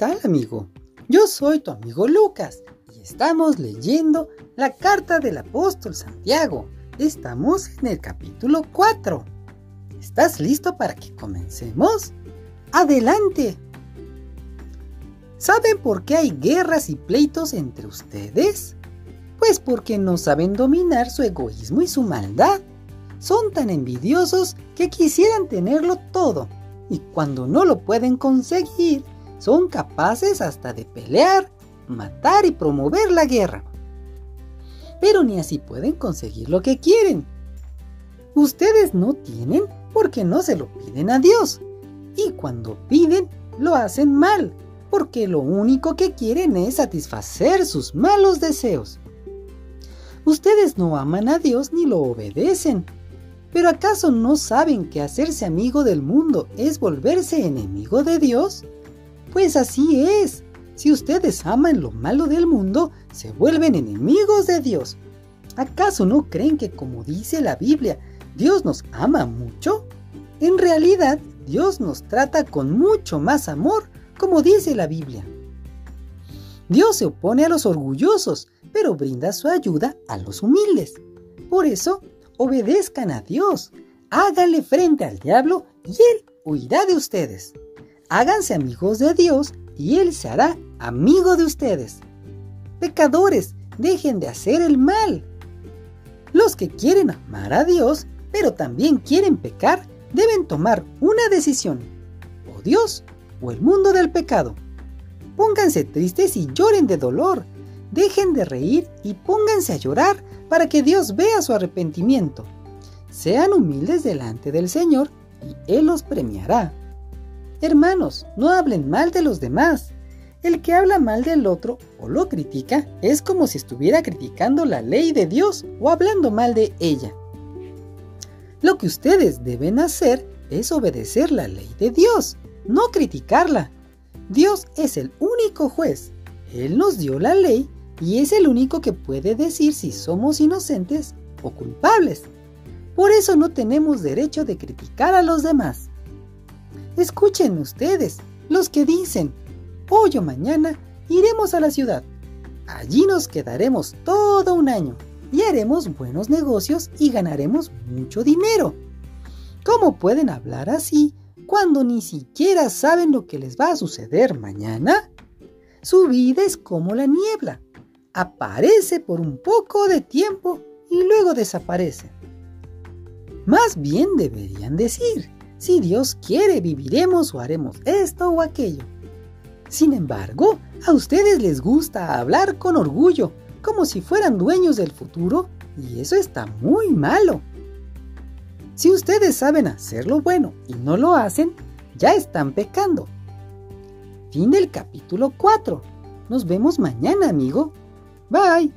tal amigo? Yo soy tu amigo Lucas y estamos leyendo la carta del apóstol Santiago. Estamos en el capítulo 4. ¿Estás listo para que comencemos? Adelante. ¿Saben por qué hay guerras y pleitos entre ustedes? Pues porque no saben dominar su egoísmo y su maldad. Son tan envidiosos que quisieran tenerlo todo y cuando no lo pueden conseguir, son capaces hasta de pelear, matar y promover la guerra. Pero ni así pueden conseguir lo que quieren. Ustedes no tienen porque no se lo piden a Dios. Y cuando piden, lo hacen mal, porque lo único que quieren es satisfacer sus malos deseos. Ustedes no aman a Dios ni lo obedecen. ¿Pero acaso no saben que hacerse amigo del mundo es volverse enemigo de Dios? Pues así es. Si ustedes aman lo malo del mundo, se vuelven enemigos de Dios. ¿Acaso no creen que como dice la Biblia, Dios nos ama mucho? En realidad, Dios nos trata con mucho más amor, como dice la Biblia. Dios se opone a los orgullosos, pero brinda su ayuda a los humildes. Por eso, obedezcan a Dios, háganle frente al diablo y él huirá de ustedes. Háganse amigos de Dios y Él se hará amigo de ustedes. Pecadores, dejen de hacer el mal. Los que quieren amar a Dios, pero también quieren pecar, deben tomar una decisión. O Dios o el mundo del pecado. Pónganse tristes y lloren de dolor. Dejen de reír y pónganse a llorar para que Dios vea su arrepentimiento. Sean humildes delante del Señor y Él los premiará. Hermanos, no hablen mal de los demás. El que habla mal del otro o lo critica es como si estuviera criticando la ley de Dios o hablando mal de ella. Lo que ustedes deben hacer es obedecer la ley de Dios, no criticarla. Dios es el único juez. Él nos dio la ley y es el único que puede decir si somos inocentes o culpables. Por eso no tenemos derecho de criticar a los demás. Escuchen ustedes, los que dicen, hoy o mañana iremos a la ciudad. Allí nos quedaremos todo un año y haremos buenos negocios y ganaremos mucho dinero. ¿Cómo pueden hablar así cuando ni siquiera saben lo que les va a suceder mañana? Su vida es como la niebla. Aparece por un poco de tiempo y luego desaparece. Más bien deberían decir, si Dios quiere, viviremos o haremos esto o aquello. Sin embargo, a ustedes les gusta hablar con orgullo, como si fueran dueños del futuro, y eso está muy malo. Si ustedes saben hacer lo bueno y no lo hacen, ya están pecando. Fin del capítulo 4. Nos vemos mañana, amigo. Bye.